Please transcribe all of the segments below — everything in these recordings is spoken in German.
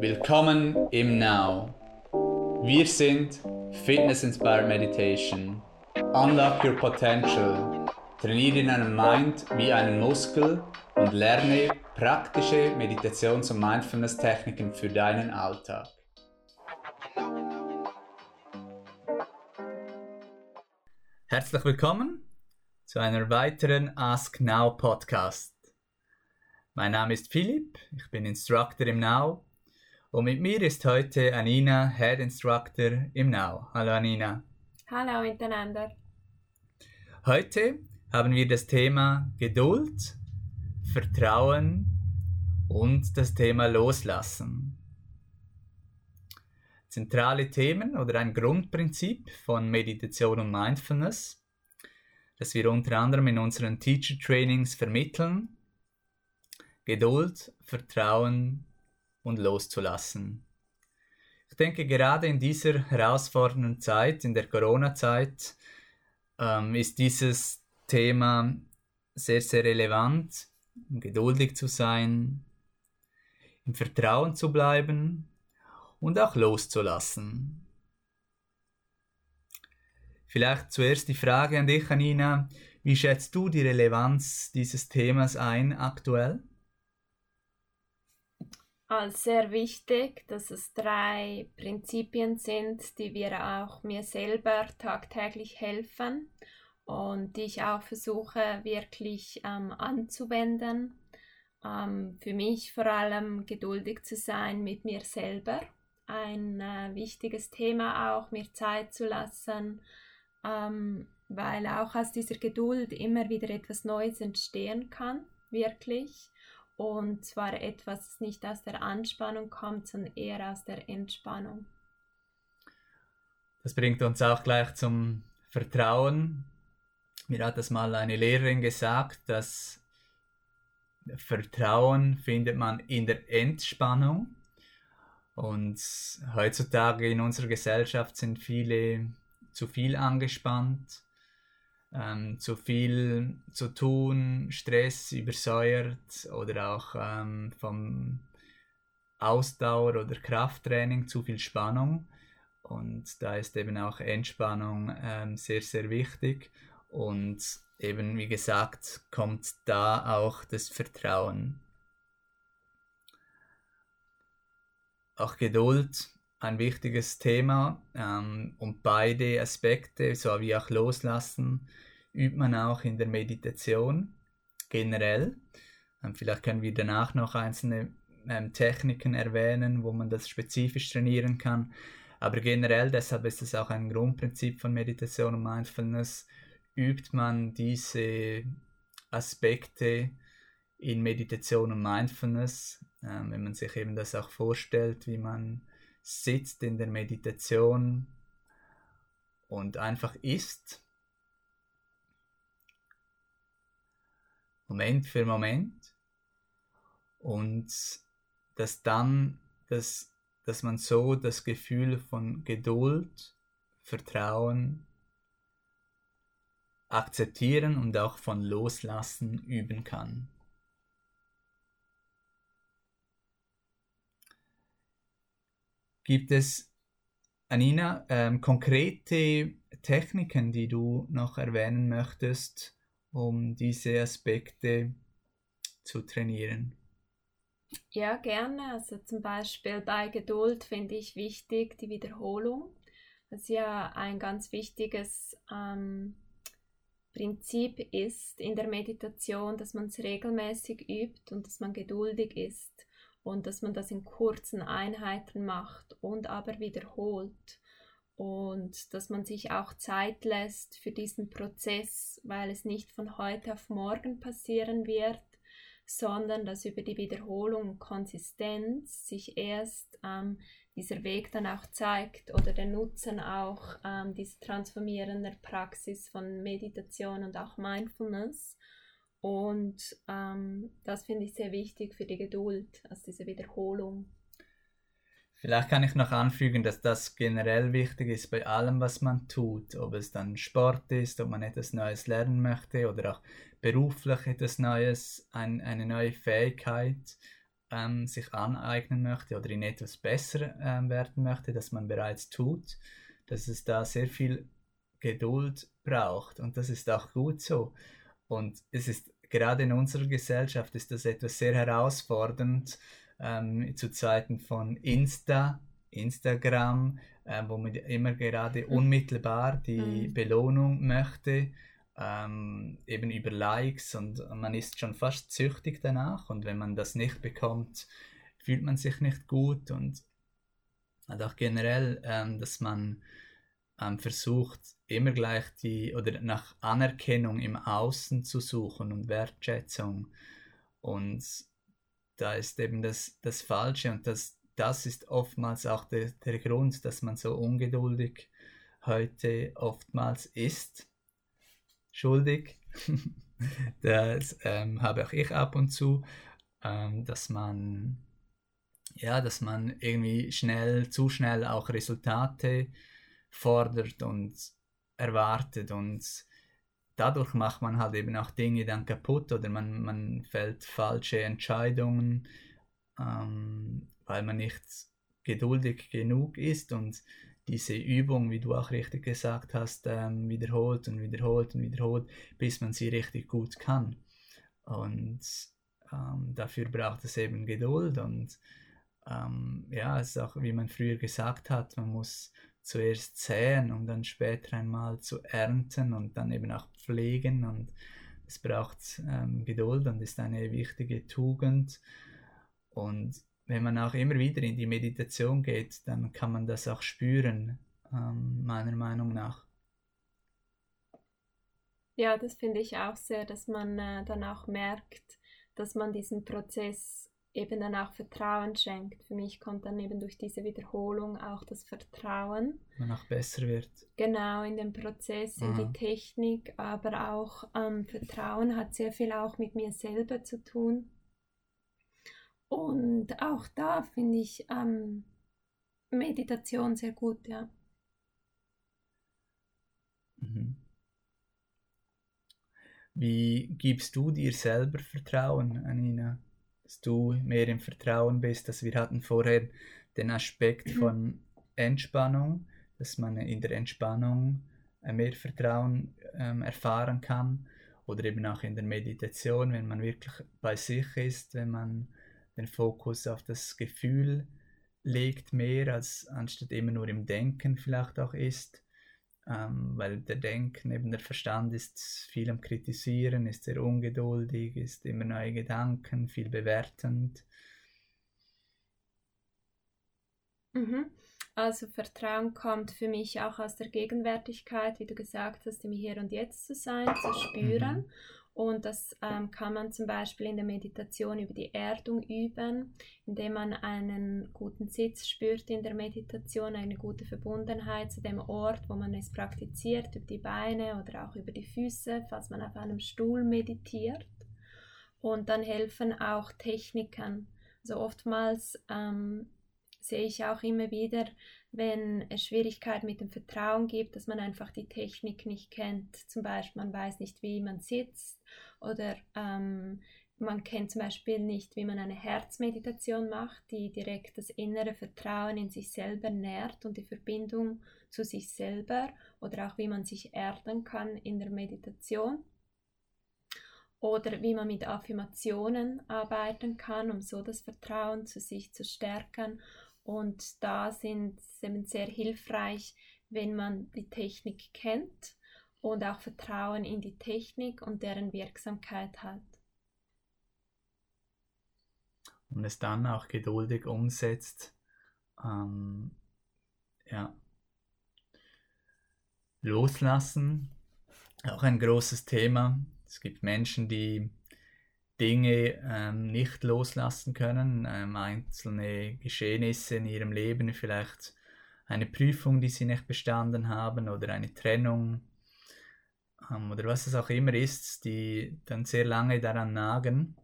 Willkommen im Now. Wir sind Fitness Inspired Meditation. Unlock your potential. Trainiere deinen Mind wie einen Muskel und lerne praktische Meditations- und Mindfulness-Techniken für deinen Alltag. Herzlich willkommen zu einer weiteren Ask Now Podcast. Mein Name ist Philipp, ich bin Instructor im Now und mit mir ist heute Anina, Head Instructor im Now. Hallo Anina. Hallo miteinander. Heute haben wir das Thema Geduld, Vertrauen und das Thema Loslassen. Zentrale Themen oder ein Grundprinzip von Meditation und Mindfulness, das wir unter anderem in unseren Teacher Trainings vermitteln. Geduld, Vertrauen und loszulassen. Ich denke, gerade in dieser herausfordernden Zeit, in der Corona-Zeit, ähm, ist dieses Thema sehr, sehr relevant, geduldig zu sein, im Vertrauen zu bleiben und auch loszulassen. Vielleicht zuerst die Frage an dich, Anina. Wie schätzt du die Relevanz dieses Themas ein aktuell? Als sehr wichtig, dass es drei Prinzipien sind, die wir auch mir selber tagtäglich helfen und die ich auch versuche wirklich ähm, anzuwenden. Ähm, für mich vor allem geduldig zu sein mit mir selber. Ein äh, wichtiges Thema auch, mir Zeit zu lassen, ähm, weil auch aus dieser Geduld immer wieder etwas Neues entstehen kann, wirklich und zwar etwas, das nicht aus der Anspannung kommt, sondern eher aus der Entspannung. Das bringt uns auch gleich zum Vertrauen. Mir hat das mal eine Lehrerin gesagt, dass Vertrauen findet man in der Entspannung. Und heutzutage in unserer Gesellschaft sind viele zu viel angespannt ähm, zu viel zu tun, Stress übersäuert oder auch ähm, vom Ausdauer oder Krafttraining zu viel Spannung. Und da ist eben auch Entspannung ähm, sehr, sehr wichtig. Und eben, wie gesagt, kommt da auch das Vertrauen. Auch Geduld ein wichtiges Thema ähm, und beide Aspekte, so wie auch Loslassen, übt man auch in der Meditation generell. Ähm, vielleicht können wir danach noch einzelne ähm, Techniken erwähnen, wo man das spezifisch trainieren kann. Aber generell, deshalb ist es auch ein Grundprinzip von Meditation und Mindfulness, übt man diese Aspekte in Meditation und Mindfulness, ähm, wenn man sich eben das auch vorstellt, wie man sitzt in der Meditation und einfach ist. Moment für Moment. Und dass dann, dass, dass man so das Gefühl von Geduld, Vertrauen, akzeptieren und auch von Loslassen üben kann. Gibt es, Anina, ähm, konkrete Techniken, die du noch erwähnen möchtest, um diese Aspekte zu trainieren? Ja, gerne. Also zum Beispiel bei Geduld finde ich wichtig die Wiederholung. Das ist ja ein ganz wichtiges ähm, Prinzip ist in der Meditation, dass man es regelmäßig übt und dass man geduldig ist und dass man das in kurzen Einheiten macht und aber wiederholt. Und dass man sich auch Zeit lässt für diesen Prozess, weil es nicht von heute auf morgen passieren wird, sondern dass über die Wiederholung und Konsistenz sich erst ähm, dieser Weg dann auch zeigt oder der Nutzen auch ähm, dieser transformierenden Praxis von Meditation und auch Mindfulness und ähm, das finde ich sehr wichtig für die Geduld, also diese Wiederholung. Vielleicht kann ich noch anfügen, dass das generell wichtig ist bei allem, was man tut. Ob es dann Sport ist, ob man etwas Neues lernen möchte oder auch beruflich etwas Neues, ein, eine neue Fähigkeit ähm, sich aneignen möchte oder in etwas besser ähm, werden möchte, das man bereits tut, dass es da sehr viel Geduld braucht und das ist auch gut so. Und es ist gerade in unserer Gesellschaft ist das etwas sehr herausfordernd ähm, zu Zeiten von Insta, Instagram, äh, wo man immer gerade mhm. unmittelbar die mhm. Belohnung möchte, ähm, eben über Likes und man ist schon fast süchtig danach und wenn man das nicht bekommt, fühlt man sich nicht gut und, und auch generell, ähm, dass man ähm, versucht, immer gleich die oder nach Anerkennung im Außen zu suchen und Wertschätzung. Und da ist eben das, das Falsche und das, das ist oftmals auch der, der Grund, dass man so ungeduldig heute oftmals ist. Schuldig. das ähm, habe auch ich ab und zu, ähm, dass man ja, dass man irgendwie schnell, zu schnell auch Resultate fordert und erwartet und dadurch macht man halt eben auch Dinge dann kaputt oder man, man fällt falsche Entscheidungen, ähm, weil man nicht geduldig genug ist und diese Übung, wie du auch richtig gesagt hast, ähm, wiederholt und wiederholt und wiederholt, bis man sie richtig gut kann. Und ähm, dafür braucht es eben Geduld und ähm, ja, es ist auch, wie man früher gesagt hat, man muss zuerst säen, um dann später einmal zu ernten und dann eben auch pflegen und es braucht ähm, Geduld und ist eine wichtige Tugend und wenn man auch immer wieder in die Meditation geht, dann kann man das auch spüren, ähm, meiner Meinung nach. Ja, das finde ich auch sehr, dass man äh, dann auch merkt, dass man diesen Prozess eben dann auch Vertrauen schenkt. Für mich kommt dann eben durch diese Wiederholung auch das Vertrauen. Man auch besser wird. Genau, in den Prozess, in Aha. die Technik, aber auch ähm, Vertrauen hat sehr viel auch mit mir selber zu tun. Und auch da finde ich ähm, Meditation sehr gut, ja. Mhm. Wie gibst du dir selber Vertrauen, Anina? Dass du mehr im Vertrauen bist, dass wir hatten vorher den Aspekt mhm. von Entspannung, dass man in der Entspannung äh, mehr Vertrauen ähm, erfahren kann oder eben auch in der Meditation, wenn man wirklich bei sich ist, wenn man den Fokus auf das Gefühl legt mehr, als anstatt immer nur im Denken vielleicht auch ist ähm, weil der Denken, eben der Verstand ist viel am Kritisieren, ist sehr ungeduldig, ist immer neue Gedanken, viel bewertend. Mhm. Also Vertrauen kommt für mich auch aus der Gegenwärtigkeit, wie du gesagt hast, im Hier und Jetzt zu sein, zu spüren. Mhm. Und das ähm, kann man zum Beispiel in der Meditation über die Erdung üben, indem man einen guten Sitz spürt in der Meditation, eine gute Verbundenheit zu dem Ort, wo man es praktiziert, über die Beine oder auch über die Füße, falls man auf einem Stuhl meditiert. Und dann helfen auch Techniken. Also oftmals ähm, sehe ich auch immer wieder, wenn es Schwierigkeiten mit dem Vertrauen gibt, dass man einfach die Technik nicht kennt. Zum Beispiel, man weiß nicht, wie man sitzt oder ähm, man kennt zum Beispiel nicht, wie man eine Herzmeditation macht, die direkt das innere Vertrauen in sich selber nährt und die Verbindung zu sich selber oder auch wie man sich erden kann in der Meditation oder wie man mit Affirmationen arbeiten kann, um so das Vertrauen zu sich zu stärken und da sind sie sehr hilfreich, wenn man die Technik kennt und auch Vertrauen in die Technik und deren Wirksamkeit hat. Und es dann auch geduldig umsetzt. Ähm, ja. Loslassen, auch ein großes Thema. Es gibt Menschen, die Dinge ähm, nicht loslassen können, ähm, einzelne Geschehnisse in ihrem Leben, vielleicht eine Prüfung, die sie nicht bestanden haben oder eine Trennung ähm, oder was es auch immer ist, die dann sehr lange daran nagen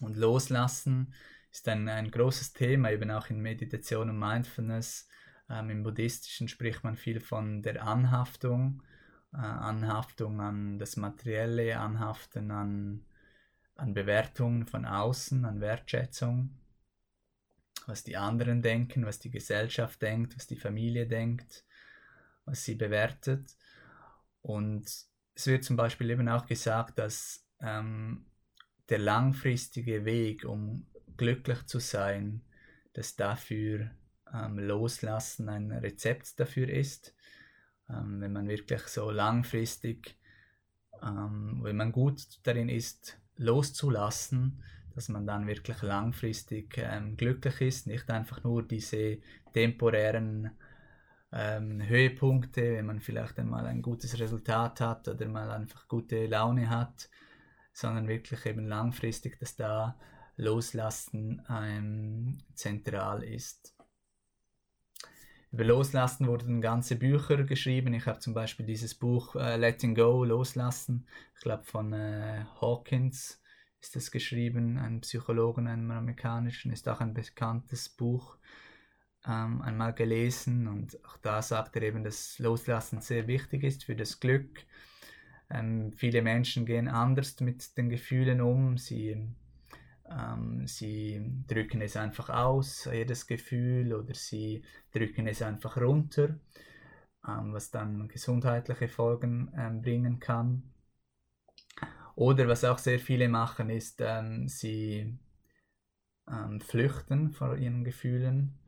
und loslassen ist ein, ein großes Thema, eben auch in Meditation und Mindfulness. Ähm, Im Buddhistischen spricht man viel von der Anhaftung, äh, Anhaftung an das Materielle, Anhaften an an Bewertungen von außen, an Wertschätzung. was die anderen denken, was die Gesellschaft denkt, was die Familie denkt, was sie bewertet. Und es wird zum Beispiel eben auch gesagt, dass ähm, der langfristige Weg, um glücklich zu sein, dass dafür ähm, Loslassen ein Rezept dafür ist. Ähm, wenn man wirklich so langfristig, ähm, wenn man gut darin ist, loszulassen, dass man dann wirklich langfristig ähm, glücklich ist, nicht einfach nur diese temporären ähm, Höhepunkte, wenn man vielleicht einmal ein gutes Resultat hat oder mal einfach gute Laune hat, sondern wirklich eben langfristig, dass da Loslassen ähm, zentral ist. Über Loslassen wurden ganze Bücher geschrieben. Ich habe zum Beispiel dieses Buch äh, Letting Go, Loslassen, ich glaube von äh, Hawkins ist das geschrieben, ein Psychologen, einem amerikanischen, ist auch ein bekanntes Buch ähm, einmal gelesen und auch da sagt er eben, dass Loslassen sehr wichtig ist für das Glück. Ähm, viele Menschen gehen anders mit den Gefühlen um, sie, ähm, sie drücken es einfach aus, jedes Gefühl, oder sie drücken es einfach runter, ähm, was dann gesundheitliche Folgen ähm, bringen kann. Oder was auch sehr viele machen, ist, ähm, sie ähm, flüchten vor ihren Gefühlen.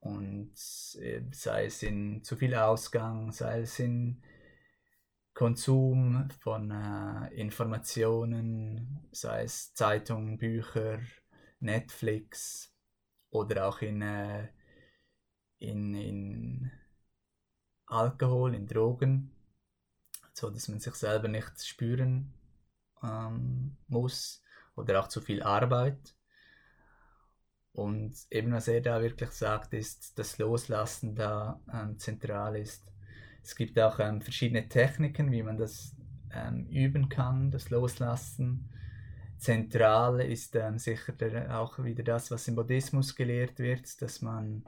Und äh, sei es in zu viel Ausgang, sei es in Konsum von äh, Informationen, sei es Zeitungen, Bücher, Netflix oder auch in, äh, in, in Alkohol, in Drogen, so dass man sich selber nicht spüren ähm, muss oder auch zu viel Arbeit. Und eben was er da wirklich sagt, ist, dass Loslassen da ähm, zentral ist. Es gibt auch ähm, verschiedene Techniken, wie man das ähm, üben kann, das Loslassen. Zentral ist ähm, sicher der, auch wieder das, was im Buddhismus gelehrt wird, dass man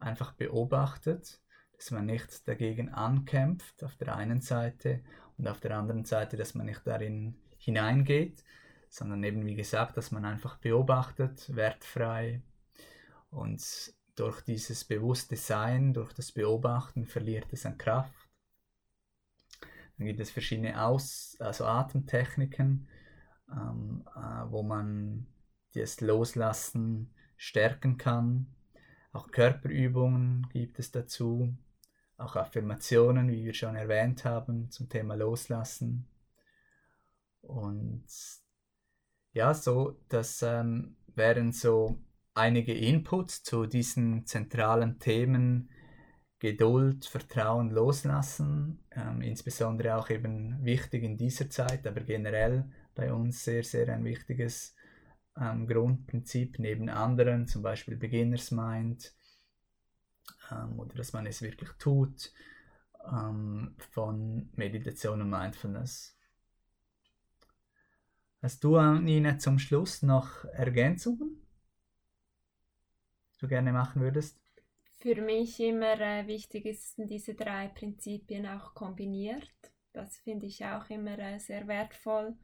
einfach beobachtet, dass man nicht dagegen ankämpft auf der einen Seite und auf der anderen Seite, dass man nicht darin hineingeht, sondern eben wie gesagt, dass man einfach beobachtet, wertfrei und durch dieses bewusste Sein, durch das Beobachten verliert es an Kraft. Dann gibt es verschiedene Aus also Atemtechniken, ähm, äh, wo man das Loslassen stärken kann. Auch Körperübungen gibt es dazu, auch Affirmationen, wie wir schon erwähnt haben, zum Thema Loslassen. Und ja, so, das ähm, wären so einige Inputs zu diesen zentralen Themen Geduld, Vertrauen, Loslassen, ähm, insbesondere auch eben wichtig in dieser Zeit, aber generell bei uns sehr, sehr ein wichtiges ähm, Grundprinzip neben anderen, zum Beispiel Beginners Mind ähm, oder dass man es wirklich tut, ähm, von Meditation und Mindfulness. Hast du, Nina, zum Schluss noch Ergänzungen, du gerne machen würdest? Für mich immer äh, wichtig ist, diese drei Prinzipien auch kombiniert. Das finde ich auch immer äh, sehr wertvoll,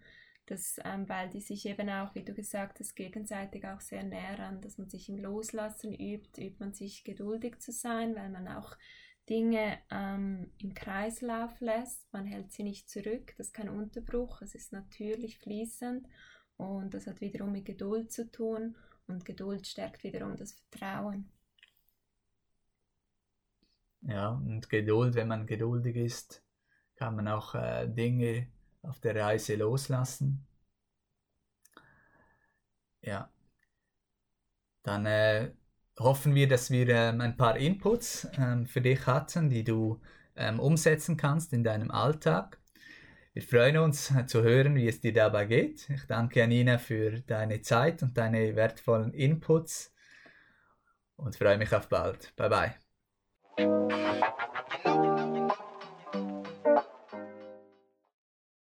dass, ähm, weil die sich eben auch, wie du gesagt hast, gegenseitig auch sehr nähern, dass man sich im Loslassen übt, übt man sich geduldig zu sein, weil man auch Dinge ähm, im Kreislauf lässt. Man hält sie nicht zurück, das ist kein Unterbruch, es ist natürlich fließend und das hat wiederum mit Geduld zu tun und Geduld stärkt wiederum das Vertrauen. Ja, und Geduld, wenn man geduldig ist, kann man auch äh, Dinge auf der Reise loslassen. Ja. Dann äh, hoffen wir, dass wir ähm, ein paar Inputs ähm, für dich hatten, die du ähm, umsetzen kannst in deinem Alltag. Wir freuen uns zu hören, wie es dir dabei geht. Ich danke Anina für deine Zeit und deine wertvollen Inputs und freue mich auf bald. Bye bye.